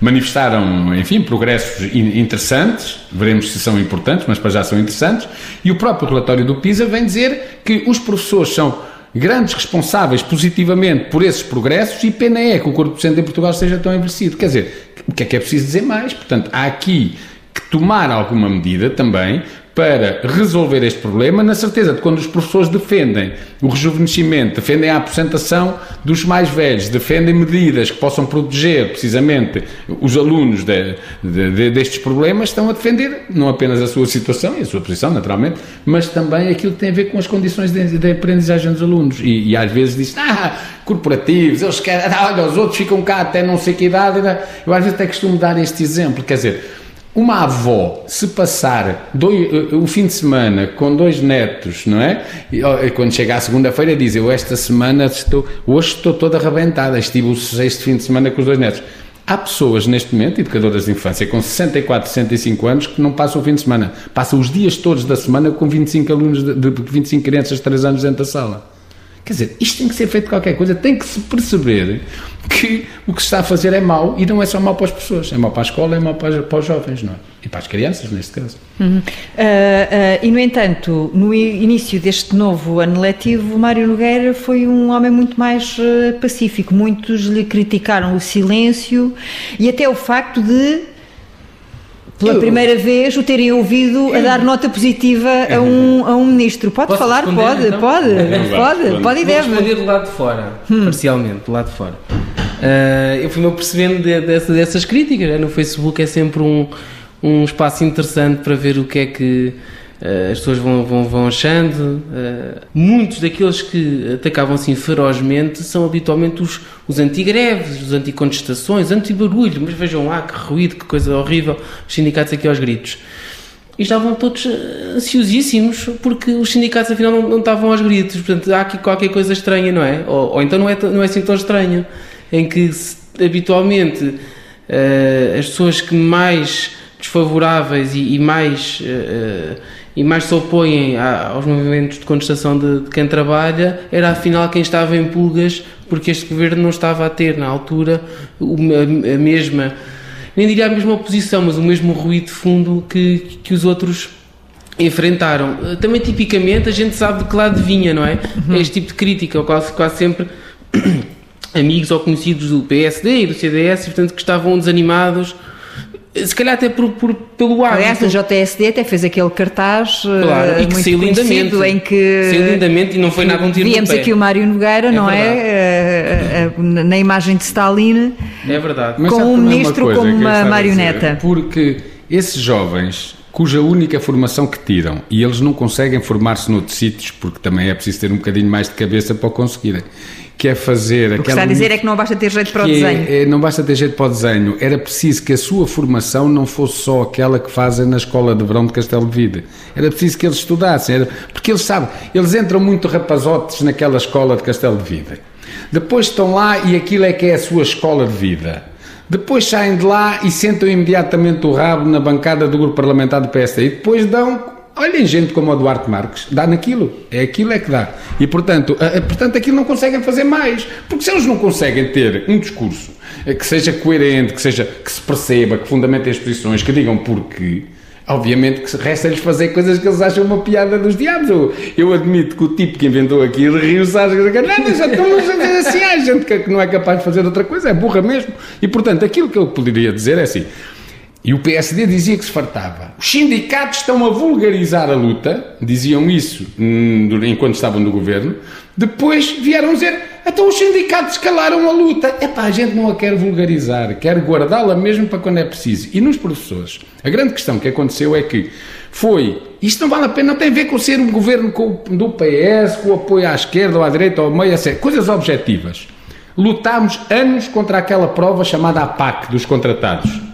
manifestaram, enfim, progressos interessantes, veremos se são importantes, mas para já são interessantes, e o próprio relatório do PISA vem dizer que os professores são grandes responsáveis positivamente por esses progressos e pena é que o corpo docente em Portugal seja tão envelhecido. Quer dizer, o que é que é preciso dizer mais? Portanto, há aqui que tomar alguma medida também para resolver este problema, na certeza de quando os professores defendem o rejuvenescimento, defendem a aposentação dos mais velhos, defendem medidas que possam proteger precisamente os alunos de, de, de, destes problemas, estão a defender não apenas a sua situação e a sua posição, naturalmente, mas também aquilo que tem a ver com as condições de, aprendizagem dos alunos. E, e às vezes diz, ah, corporativos, eles querem, olha, os outros ficam cá até não sei que idade. Eu às vezes até costumo dar este exemplo, quer dizer, uma avó, se passar dois, eh, o fim de semana com dois netos, não é? E quando chega à segunda-feira diz, eu esta semana estou, hoje estou toda arrebentada, estive o sexto fim de semana com os dois netos. Há pessoas neste momento, educadoras de infância, com 64, 65 anos, que não passam o fim de semana. Passam os dias todos da semana com 25 alunos, de, de 25 crianças de 3 anos dentro da sala. Quer dizer, isto tem que ser feito qualquer coisa, tem que se perceber que o que se está a fazer é mau e não é só mau para as pessoas, é mau para a escola, é mau para, para os jovens, não é? E para as crianças, neste caso. Uhum. Uh, uh, e, no entanto, no início deste novo ano letivo, Mário Nogueira foi um homem muito mais uh, pacífico. Muitos lhe criticaram o silêncio e até o facto de pela eu, primeira vez o terem ouvido eu, a dar nota positiva a um, a um ministro. Pode falar? Pode, então? pode, pode, pode, e deve. Vou responder do lado de fora, hum. parcialmente, do lado de fora. Uh, eu fui-me percebendo de, de, dessas críticas. Né? No Facebook é sempre um, um espaço interessante para ver o que é que as pessoas vão, vão, vão achando. Uh, muitos daqueles que atacavam assim ferozmente são habitualmente os, os anti-greves, os anti-contestações, anti-barulho. Mas vejam lá que ruído, que coisa horrível, os sindicatos aqui aos gritos. E estavam todos ansiosíssimos porque os sindicatos afinal não, não estavam aos gritos. Portanto, há aqui qualquer coisa estranha, não é? Ou, ou então não é, não é assim tão estranho, em que se, habitualmente uh, as pessoas que mais desfavoráveis e, e mais e mais se opõem aos movimentos de contestação de, de, quem trabalha, era afinal quem estava em pulgas, porque este governo não estava a ter na altura a, mesma, nem diria a mesma oposição, mas o mesmo ruído de fundo que, que os outros enfrentaram. Também, tipicamente, a gente sabe de que lado vinha, não é? Uhum. Este tipo de crítica, quase, quase sempre amigos ou conhecidos do PSD e do CDS, portanto, que estavam desanimados se calhar até por, por, pelo hábito. Aliás, a JSD até fez aquele cartaz eh, claro, e que saiu lindamente, em que saiu lindamente e não foi nada um tiro Víamos aqui o Mário Nogueira, é não é? é? Na imagem de Stalin. É verdade. Mas com o ministro como uma marioneta. Porque esses jovens cuja única formação que tiram e eles não conseguem formar-se noutros sítios porque também é preciso ter um bocadinho mais de cabeça para o conseguirem que é fazer o que está a dizer é que não basta ter jeito para o é, desenho. é, não basta ter jeito para o desenho. Era preciso que a sua formação não fosse só aquela que fazem na escola de verão de Castelo de Vida era preciso que eles estudassem. Era, porque eles sabem, eles entram muito rapazotes naquela escola de Castelo de Vida depois estão lá e aquilo é que é a sua escola de vida. Depois saem de lá e sentam imediatamente o rabo na bancada do grupo parlamentar do PSD. E depois dão Olhem gente como o Duarte Marques, dá naquilo, é aquilo é que dá. E portanto, a, a, portanto aquilo não conseguem fazer mais, porque se eles não conseguem ter um discurso eh, que seja coerente, que seja que se perceba, que fundamente as posições, que digam porquê, Obviamente que resta-lhes fazer coisas que eles acham uma piada dos diabos. Eu, eu admito que o tipo que inventou aquilo riu-se às vezes. Não, assim. Há gente que não é capaz de fazer outra coisa, é burra mesmo. E portanto, aquilo que eu poderia dizer é assim: e o PSD dizia que se fartava. Os sindicatos estão a vulgarizar a luta, diziam isso hum, enquanto estavam no governo. Depois vieram dizer: então os sindicatos calaram a luta. É pá, a gente não a quer vulgarizar, quer guardá-la mesmo para quando é preciso. E nos professores, a grande questão que aconteceu é que foi. Isto não vale a pena, não tem a ver com ser um governo do PS, com o apoio à esquerda ou à direita ou ao meio, etc. Coisas objetivas. Lutámos anos contra aquela prova chamada APAC dos contratados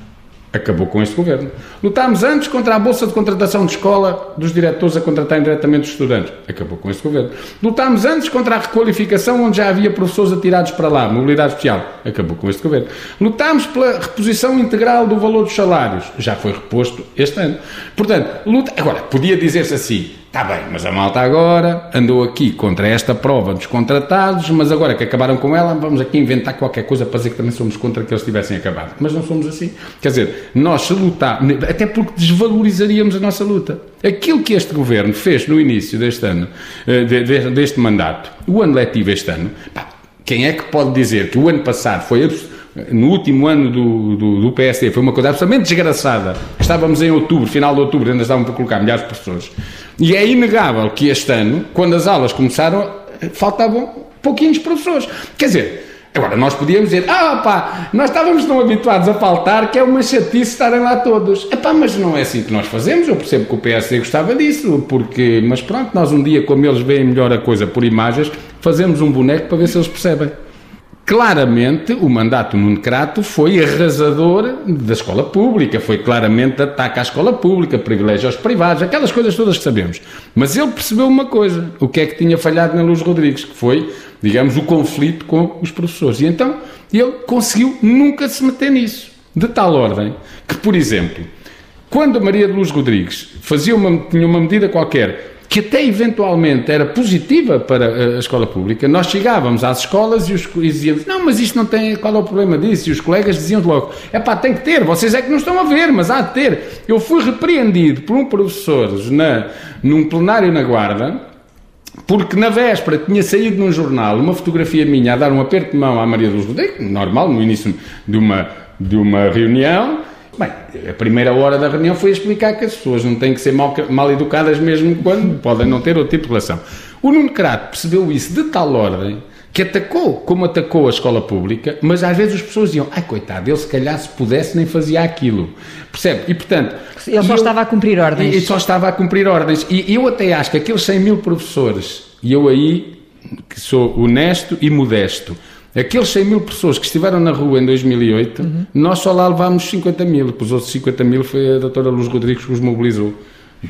acabou com este governo. Lutámos antes contra a bolsa de contratação de escola dos diretores a contratarem diretamente os estudantes. Acabou com este governo. Lutámos antes contra a requalificação onde já havia professores atirados para lá, mobilidade especial. Acabou com este governo. Lutámos pela reposição integral do valor dos salários. Já foi reposto este ano. Portanto, luta... agora, podia dizer-se assim, Está bem, mas a malta agora andou aqui contra esta prova dos contratados, mas agora que acabaram com ela, vamos aqui inventar qualquer coisa para dizer que também somos contra que eles tivessem acabado. Mas não somos assim. Quer dizer, nós se lutar, até porque desvalorizaríamos a nossa luta. Aquilo que este governo fez no início deste ano, eh, deste mandato, o ano letivo este ano, pá, quem é que pode dizer que o ano passado foi no último ano do, do, do, PSD foi uma coisa absolutamente desgraçada. Estávamos em outubro, final de outubro, ainda estavam para colocar milhares de pessoas. E é inegável que este ano, quando as aulas começaram, faltavam pouquinhos professores. Quer dizer, agora nós podíamos dizer, ah pá, nós estávamos tão habituados a faltar que é uma chatice estarem lá todos. Epá, mas não é assim que nós fazemos, eu percebo que o PSD gostava disso, porque, mas pronto, nós um dia, como eles veem melhor a coisa por imagens, fazemos um boneco para ver se eles percebem. Claramente, o mandato Nuno Crato foi arrasador da escola pública, foi claramente ataque à escola pública, privilégio aos privados, aquelas coisas todas que sabemos. Mas ele percebeu uma coisa, o que é que tinha falhado na Luz Rodrigues, que foi, digamos, o conflito com os professores. E então ele conseguiu nunca se meter nisso. De tal ordem que, por exemplo, quando a Maria de Luz Rodrigues fazia uma, tinha uma medida qualquer que até eventualmente era positiva para a escola pública, nós chegávamos às escolas e, os, e dizíamos, não, mas isto não tem, qual é o problema disso? E os colegas diziam logo, é pá, tem que ter, vocês é que não estão a ver, mas há de ter. Eu fui repreendido por um professor na, num plenário na Guarda, porque na véspera tinha saído num jornal uma fotografia minha a dar um aperto de mão à Maria dos Rodrigues, normal, no início de uma, de uma reunião, Bem, a primeira hora da reunião foi explicar que as pessoas não têm que ser mal, mal educadas mesmo quando podem não ter outro tipo de relação. O Nuno Crato percebeu isso de tal ordem que atacou como atacou a escola pública, mas às vezes as pessoas diziam, ai coitado, ele se calhar se pudesse nem fazia aquilo. Percebe? E portanto... Ele só eu, estava a cumprir ordens. Ele só estava a cumprir ordens. E eu até acho que aqueles 100 mil professores, e eu aí, que sou honesto e modesto, Aqueles 100 mil pessoas que estiveram na rua em 2008, uhum. nós só lá levámos 50 mil, os outros 50 mil foi a doutora Luz Rodrigues que os mobilizou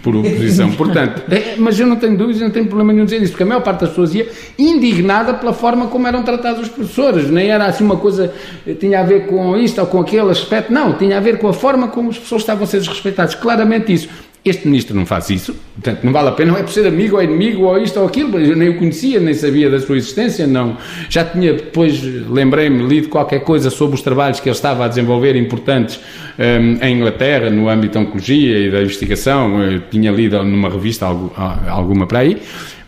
por oposição. Portanto, é, mas eu não tenho dúvidas, não tenho problema nenhum dizer isso, porque a maior parte das pessoas ia indignada pela forma como eram tratados os professores, nem era assim uma coisa, eh, tinha a ver com isto ou com aquele aspecto, não, tinha a ver com a forma como as pessoas estavam a ser desrespeitadas, claramente isso. Este ministro não faz isso, portanto não vale a pena, não é por ser amigo ou inimigo ou isto ou aquilo, eu nem o conhecia, nem sabia da sua existência, não. Já tinha depois, lembrei-me, lido qualquer coisa sobre os trabalhos que ele estava a desenvolver importantes um, em Inglaterra, no âmbito da oncologia e da investigação, eu tinha lido numa revista alguma para aí,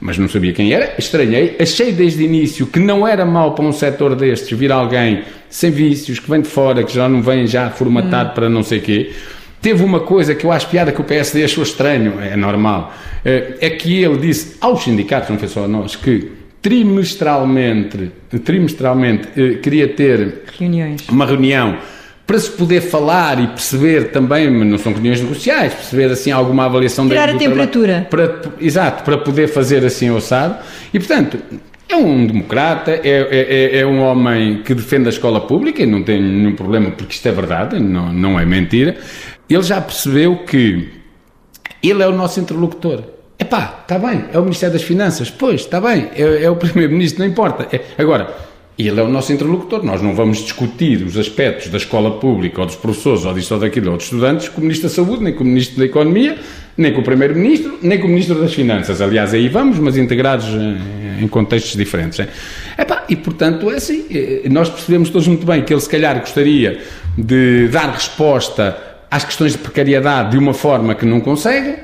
mas não sabia quem era, estranhei, achei desde o início que não era mal para um setor destes vir alguém sem vícios, que vem de fora, que já não vem já formatado hum. para não sei quê, Teve uma coisa que eu acho piada que o PSD achou estranho, é normal, eh, é que ele disse aos sindicatos, não foi só a nós, que trimestralmente, trimestralmente eh, queria ter Reuniões. uma reunião para se poder falar e perceber também, não são reuniões negociais, perceber assim alguma avaliação Tirar a temperatura. Para, exato, para poder fazer assim ossado. E portanto, é um democrata, é, é, é, um homem que defende a escola pública e não tem nenhum problema porque isto é verdade, não, não é mentira ele já percebeu que ele é o nosso interlocutor. Epá, está bem, é o Ministério das Finanças, pois, está bem, é, é o Primeiro-Ministro, não importa. É, agora, ele é o nosso interlocutor, nós não vamos discutir os aspectos da escola pública, ou dos professores, ou disto ou daquilo, ou dos estudantes, com o Ministro da Saúde, nem com o Ministro da Economia, nem com o Primeiro-Ministro, nem com o Ministro das Finanças. Aliás, aí vamos, mas integrados em contextos diferentes. Epá, e, portanto, é assim, eh, nós percebemos todos muito bem que ele, se calhar, gostaria de dar resposta às questões de precariedade de uma forma que não consegue,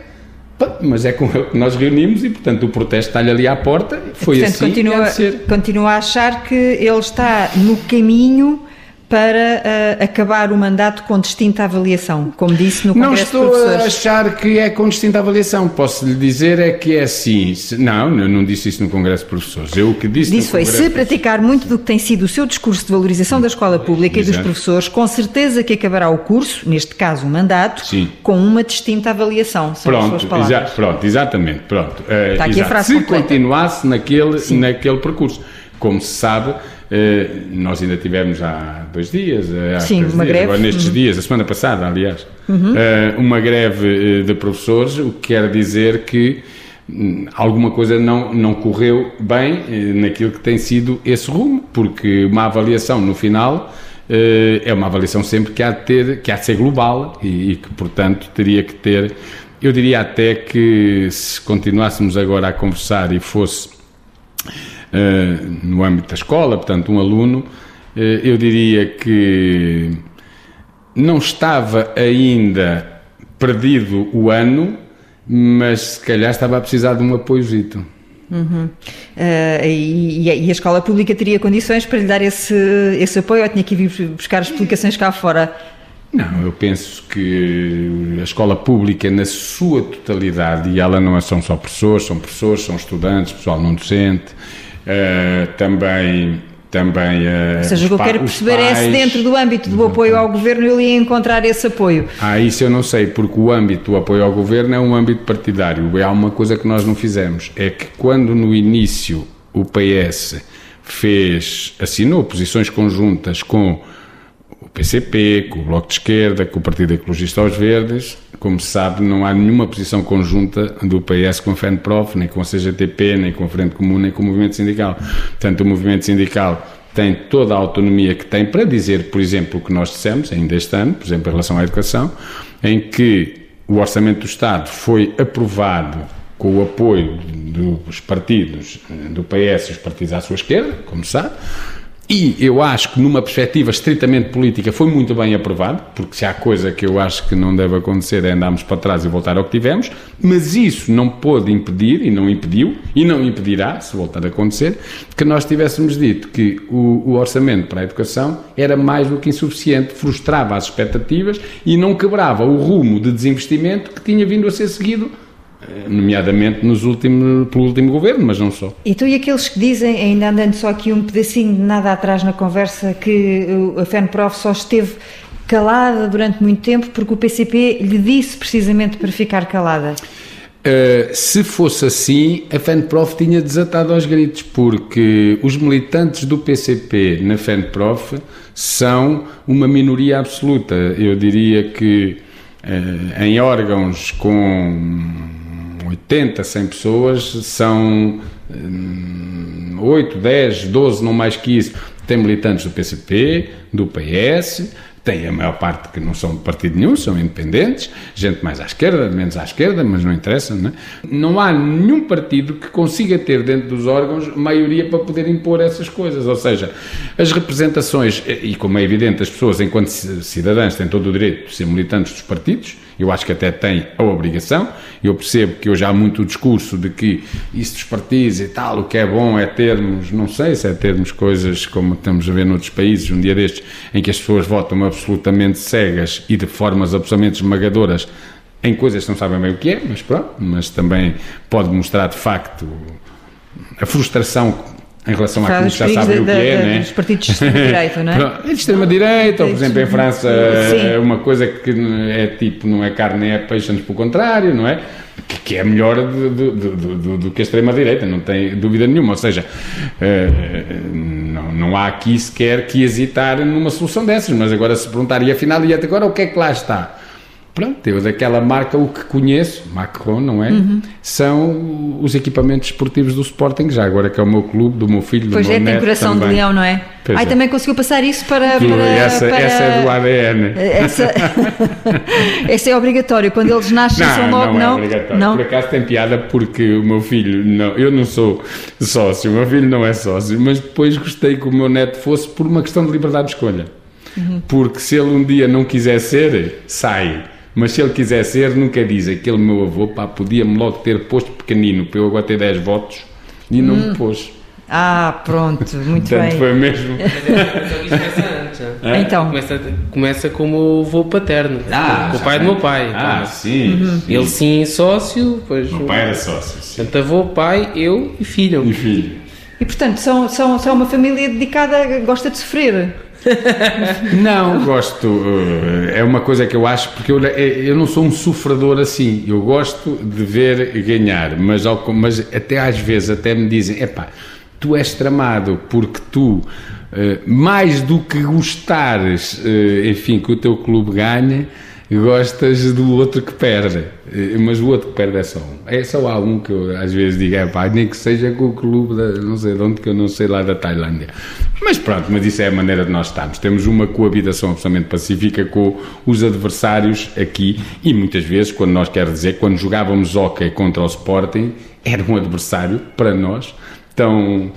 mas é com ele que nós reunimos e, portanto, o protesto está-lhe ali à porta. Foi portanto, assim. Continua, continua a achar que ele está no caminho para uh, acabar o mandato com distinta avaliação, como disse no Congresso Não estou a achar que é com distinta avaliação. Posso lhe dizer é que é assim. Não, eu não disse isso no Congresso de Professores. Eu o que disse Disse foi, se praticar muito do que tem sido o seu discurso de valorização da escola pública Exato. e dos professores, com certeza que acabará o curso, neste caso o mandato, Sim. com uma distinta avaliação. São pronto, as suas palavras. Exa pronto, exatamente. Pronto. Uh, Está aqui exato. a frase Se completa. continuasse naquele, naquele percurso. Como se sabe, nós ainda tivemos há dois dias, eh, há Sim, uma dias, greve. agora nestes uhum. dias, a semana passada, aliás, uhum. uma greve de professores, o que quer dizer que hum, alguma coisa não, não correu bem naquilo que tem sido esse rumo, porque uma avaliação no final é uma avaliação sempre que há de, ter, que há de ser global e, e que, portanto, teria que ter. Eu diria até que se continuássemos agora a conversar e fosse eh, no âmbito da escola, portanto, um aluno, uh, eu diria que não estava ainda perdido o ano, mas se calhar estava a precisar de um apoiozito. Uhum. Uh, e, e, a escola pública teria condições para lhe dar esse, esse apoio ou tinha que vir buscar explicações cá fora? Não, eu penso que a escola pública, na sua totalidade, e ela não são só professores, são professores, são estudantes, pessoal não docente, Uh, também também uh, Ou seja, o que eu quero perceber pais, é se dentro do âmbito do apoio ao governo ele ia encontrar esse apoio. Ah, isso eu não sei, porque o âmbito do apoio ao governo é um âmbito partidário. Há uma coisa que nós não fizemos, é que quando no início o PS fez, assinou posições conjuntas com o PCP, com o Bloco de Esquerda, com o Partido Ecologista aos Verdes, como se sabe, não há nenhuma posição conjunta do PS com a FENPROF, nem com a CGTP, nem com a Frente Comum, nem com o Movimento Sindical. Portanto, o Movimento Sindical tem toda a autonomia que tem para dizer, por exemplo, o que nós dissemos ainda este ano, por exemplo, em relação à educação, em que o Orçamento do Estado foi aprovado com o apoio dos partidos do PS e os partidos à sua esquerda, como se sabe, e eu acho que, numa perspectiva estritamente política, foi muito bem aprovado, porque se há coisa que eu acho que não deve acontecer é andarmos para trás e voltar ao que tivemos, mas isso não pôde impedir, e não impediu, e não impedirá, se voltar a acontecer, que nós tivéssemos dito que o, o orçamento para a educação era mais do que insuficiente, frustrava as expectativas e não quebrava o rumo de desinvestimento que tinha vindo a ser seguido nomeadamente nos últimos, pelo último governo, mas não só. E tu e aqueles que dizem, ainda andando só aqui um pedacinho de nada atrás na conversa, que a FENPROF só esteve calada durante muito tempo porque o PCP lhe disse precisamente para ficar calada? Uh, se fosse assim, a FENPROF tinha desatado aos gritos, porque os militantes do PCP na FENPROF são uma minoria absoluta. Eu diria que uh, em órgãos com 80, 100 pessoas, são 8, 10, 12, não mais que isso. Tem militantes do PCP, do PS, tem a maior parte que não são de partido nenhum, são independentes, gente mais à esquerda, menos à esquerda, mas não interessa, não é? Não há nenhum partido que consiga ter dentro dos órgãos maioria para poder impor essas coisas, ou seja, as representações, e como é evidente, as pessoas enquanto cidadãs têm todo o direito de ser militantes dos partidos, eu acho que até têm a obrigação, eu percebo que hoje há muito o discurso de que isso dos partidos e tal, o que é bom é termos, não sei se é termos coisas como estamos a ver noutros países, um dia destes, em que as pessoas votam absolutamente cegas e de formas absolutamente esmagadoras em coisas que não sabem bem o que é, mas pronto, mas também pode mostrar de facto a frustração em relação a àquilo que já sabem o que é, né? Dos partidos de extrema-direita, não é? De extrema-direita, ou por exemplo em França é uma coisa que é tipo, não é carne, é peixe, antes pelo contrário, não é? Que, que é melhor do, do, do, do que a extrema-direita, não tem dúvida nenhuma. Ou seja, uh, não, não há aqui sequer que hesitar numa solução dessas, mas agora se perguntar, e afinal, e até agora o que é que lá está? Pronto, eu daquela marca o que conheço, Macron, não é? Uhum. São os equipamentos esportivos do Sporting, já agora que é o meu clube, do meu filho, pois do meu é, tem coração também. de leão, não é? Pois Ai, é. também conseguiu passar isso para... Para, essa, para... essa é do ADN. Essa, essa é obrigatório, quando eles nascem Não, são logo, não é não? obrigatório. Não? Por acaso tem piada porque o meu filho, não, eu não sou sócio, o meu filho não é sócio, mas depois gostei que o meu neto fosse por uma questão de liberdade de escolha. Uhum. Porque se ele um dia não quiser ser, sai. Mas se ele quiser ser, nunca diz. Aquele meu avô, pá, podia-me logo ter posto pequenino para eu agora ter 10 votos e não Hum. me pôs. Ah, pronto, muito Portanto, bem. foi mesmo. É, né? Então, Começa, começa como o avô paterno, Ah, com o pai do meu pai. Ah, sim. Uhum. sim. Ele sim sócio, pois. O pai era sócio, sim. Portanto, avô, pai, eu e filho. E filho. e portanto, são, são, são uma família dedicada, gosta de sofrer. Não, gosto. eh, É uma coisa que eu acho, porque eu, eh, eu não sou um sofredor assim. Eu gosto de ver ganhar, mas, mas até às vezes até me dizem: epá, tu és tramado porque tu, eh, mais do que gostares, enfim, que o teu clube ganhe. Gostas do outro que perde, Eh, mas o outro que perde é só um. É só há um que eu às vezes digo, é pá, nem que seja com o clube, da, não sei de onde, que eu não sei lá da Tailândia. Mas pronto, mas isso é a maneira de nós estarmos. Temos uma coabitação absolutamente pacífica com os adversários aqui e muitas vezes, quando nós quer dizer, quando jogávamos hockey contra o Sporting, era um adversário para nós tão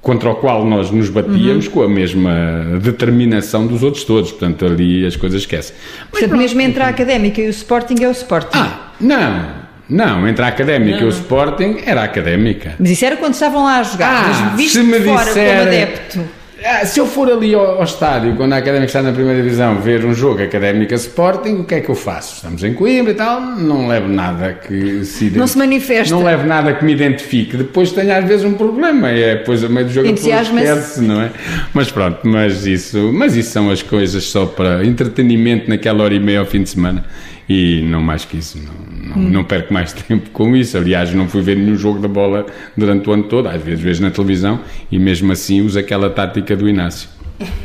contra o qual nós nos batíamos com a mesma determinação dos outros todos. Portanto, ali as coisas esquecem. Mas Portanto, mesmo entre a académica e o Sporting é o Sporting. ah, não, não, entre a académica e o Sporting era a académica. Mas isso era quando estavam lá a jogar. Ah, mas visto se me fora disser- como adepto. Ah, se eu for ali ao, ao estádio, quando a Académica está na primeira divisão, ver um jogo Académica Sporting, o que é que eu faço? Estamos em Coimbra e tal, não levo nada que se Não se manifesta. Não levo nada que me identifique. Depois tenho às vezes um problema, é depois a meio do jogo Entusiasma-se. esquece, não é? Mas pronto, mas isso, mas isso são as coisas só para entretenimento naquela hora e meia ao fim de semana e não mais que isso, não, não, não perco mais tempo com isso. Aliás, não fui ver nenhum jogo da bola durante o ano todo, às vezes vejo na televisão e mesmo assim uso aquela tática do Inácio.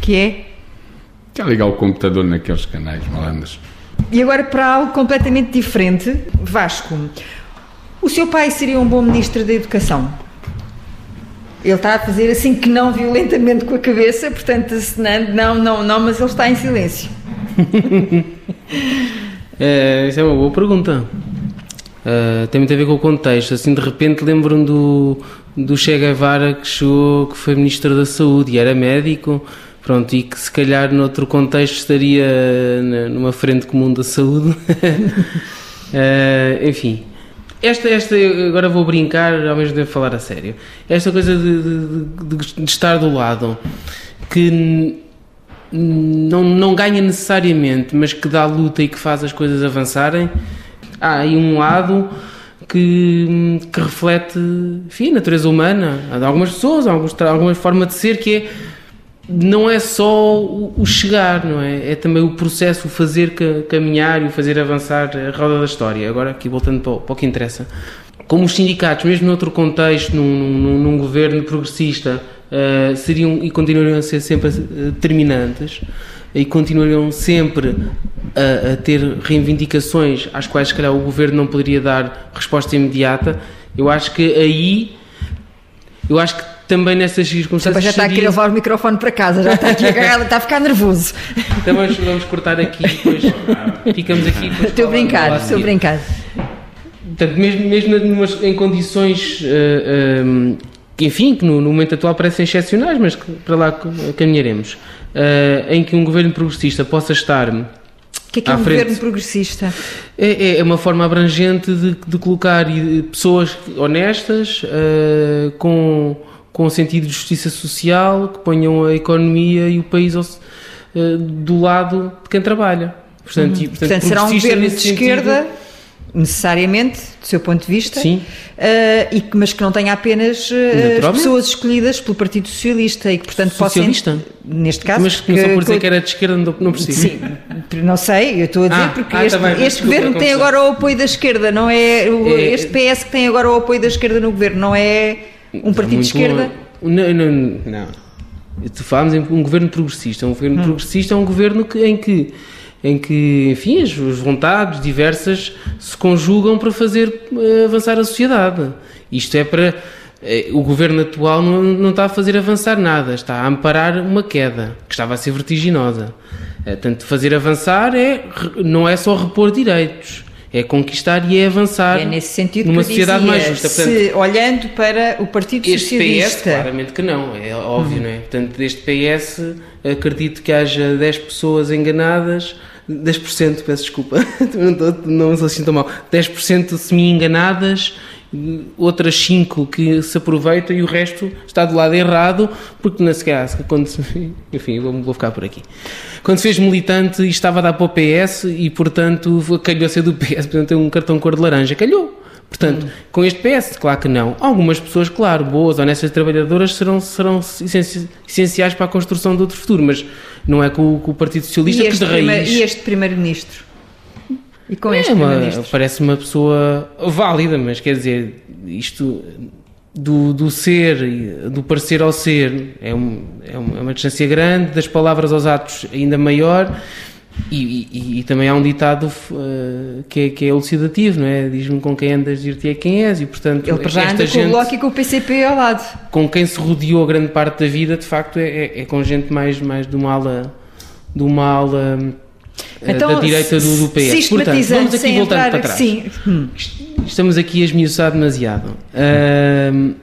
Que é? Que é ligar o computador naqueles canais malandros. E agora para algo completamente diferente, Vasco. O seu pai seria um bom ministro da Educação? Ele está a fazer assim que não violentamente com a cabeça, portanto, acenando, não, não, não, mas ele está em silêncio. É, isso é uma boa pergunta. Uh, tem muito a ver com o contexto. Assim, de repente lembro-me do, do Che Guevara que chegou, que foi Ministro da Saúde e era médico, pronto, e que se calhar noutro contexto estaria numa frente comum da saúde. Uh, enfim. Esta, esta, agora vou brincar, ao mesmo tempo falar a sério. Esta coisa de, de- de- de estar do lado, que não, não ganha necessariamente, mas que dá luta e que faz as coisas avançarem. Há aí um lado que, que reflete enfim, a natureza humana, de algumas pessoas, a alguns, tra- alguma forma de ser, que é não é só o, chegar, não é? É também o processo, o fazer ca- caminhar e o fazer avançar a roda da história. Agora, aqui voltando para o, para o que interessa. Como os sindicatos, mesmo noutro contexto, num, num- num governo progressista, eh, seriam e continuariam a ser sempre eh, determinantes e continuariam sempre a, a ter reivindicações às quais, se calhar, o governo não poderia dar resposta imediata. Eu acho que aí eu acho que também nessas circunstâncias. Já está seria... aqui a levar o microfone para casa, já está, aqui, está a ficar nervoso. Então vamos, vamos cortar aqui, depois ficamos aqui. Estou a brincar, estou a brincar. Portanto, mesmo, mesmo em condições, uh, uh, enfim, que no, no, momento atual parecem excepcionais, mas que para lá caminharemos, uh, em que um governo progressista possa estar o que é que é um frente. governo progressista? É, é, uma forma abrangente de, de colocar pessoas honestas, uh, com, com sentido de justiça social, que ponham a economia e o país ao, uh, do lado de quem trabalha. Portanto, uhum. e, portanto, portanto será um governo de esquerda. Sentido, necessariamente, do seu ponto de vista, Sim. Uh, e que, mas que não tenha apenas uh, pessoas escolhidas pelo Partido Socialista e que, portanto, Socialista? possam. Neste caso. Mas começou por dizer que, era de esquerda, não, não percebi. Sim, não sei, eu estou a dizer ah, porque ah, este, tá este desculpa, governo tem agora o apoio da esquerda, não é, o, é, Este PS que tem agora o apoio da esquerda no governo, não é um partido de esquerda? Não, não, não. Tu falas em um governo progressista. Um governo hum. progressista é um governo que, em que em que, enfim, as, vontades diversas se conjugam para fazer uh, avançar a sociedade. Isto é para. Uh, o governo atual não, não, está a fazer avançar nada, está a amparar uma queda que estava a ser vertiginosa. Uh, tanto fazer avançar é, não é só repor direitos, é conquistar e é avançar é nesse sentido numa sociedade dizia, mais justa. Portanto, se, olhando para o Partido este Socialista. PS, claramente que não, é óbvio, hum. não é? Portanto, deste PS, acredito que haja 10 pessoas enganadas 10%, peço desculpa, não, não sou assim tão mal, 10% semi-enganadas, outras 5 que se aproveitam e o resto está do lado errado, porque na sequer, quando se, enfim, vou, vou ficar por aqui. Quando se fez militante estava a dar para o PS e, portanto, calhou a ser do PS, portanto, tem um cartão cor de laranja, calhou. Portanto, com este PS, claro que não. Algumas pessoas, claro, boas, honestas, trabalhadoras, serão, serão essenciais para a construção de outro futuro, mas não é com, com o Partido Socialista que de raiz... E este Primeiro-Ministro? E com é este Primeiro-Ministro? Parece uma pessoa válida, mas quer dizer, isto do, do ser, do parecer ao ser, é, um, é uma distância grande, das palavras aos atos ainda maior, e, e, e, também há um ditado uh, que, é, que é elucidativo, não é? Diz-me com quem andas, dir-te é quem és, e portanto. Ele já anda gente, com o Bloco e com o PCP ao lado. Com quem se rodeou grande parte da vida, de facto, é, é, é com gente mais, mais de uma ala. De uma ala então, da direita do, do PS. Portanto, vamos aqui voltando entrar, para trás. Sim. Estamos aqui a esmiuçar demasiado. Uh,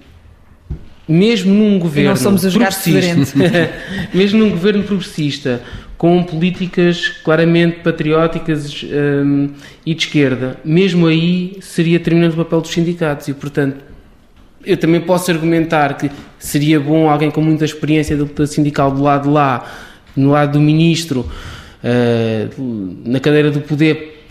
mesmo num governo. Não somos os progressista, mesmo num governo progressista com políticas claramente patrióticas um, e de esquerda. Mesmo aí seria determinante o papel dos sindicatos e, portanto, eu também posso argumentar que seria bom alguém com muita experiência da luta sindical do lado de lá, no lado do ministro, uh, na cadeira do poder,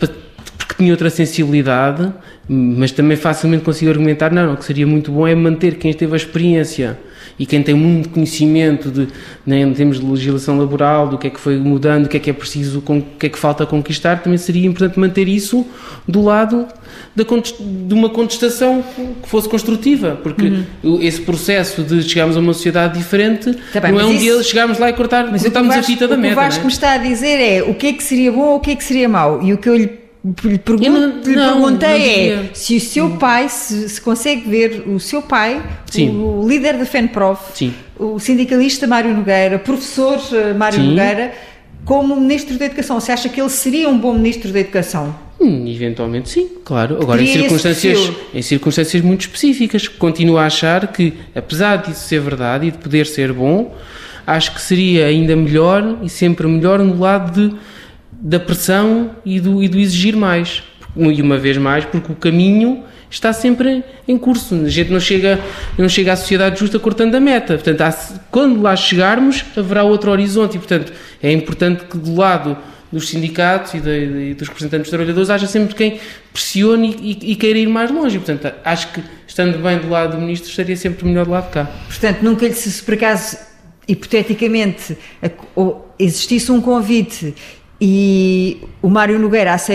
porque tinha outra sensibilidade, mas também facilmente consigo argumentar, não, não, que seria muito bom é manter quem teve a experiência e quem tem muito conhecimento de, né, em termos de legislação laboral, do que é que foi mudando, do que é que é preciso, o que é que falta conquistar, também seria importante manter isso do lado da, de uma contestação que fosse construtiva, porque uhum. esse processo de chegarmos a uma sociedade diferente tá bem, não é um isso, dia chegarmos lá e cortar, mas cortarmos a fita da meta. O que o Vasco é? me está a dizer é o que é que seria bom ou o que é que seria mau, e o que eu lhe, pergunto, não, lhe perguntei não é se o seu pai, se, se, consegue ver o seu pai, o, o, líder da FENPROF, Sim. o sindicalista Mário Nogueira, professor eh, Mário Sim. Nogueira, como Ministro da Educação. Você acha que ele seria um bom Ministro da Educação? Hum, eventualmente sim, claro. Agora em circunstâncias, em circunstâncias muito específicas. Continuo a achar que, apesar disso ser verdade e de poder ser bom, acho que seria ainda melhor e sempre melhor no lado de da pressão e do, e do exigir mais. E uma vez mais, porque o caminho está sempre em curso. A gente não chega, não chega à sociedade justa cortando a meta. Portanto, há, quando lá chegarmos, haverá outro horizonte. E, portanto, é importante que do lado dos sindicatos e, de, e dos representantes dos trabalhadores haja sempre quem pressione e, e, queira ir mais longe. Portanto, acho que, estando bem do lado do Ministro, estaria sempre melhor do lado de cá. Portanto, nunca lhe, se por acaso, hipoteticamente, existisse um convite e o Mário Nogueira aceita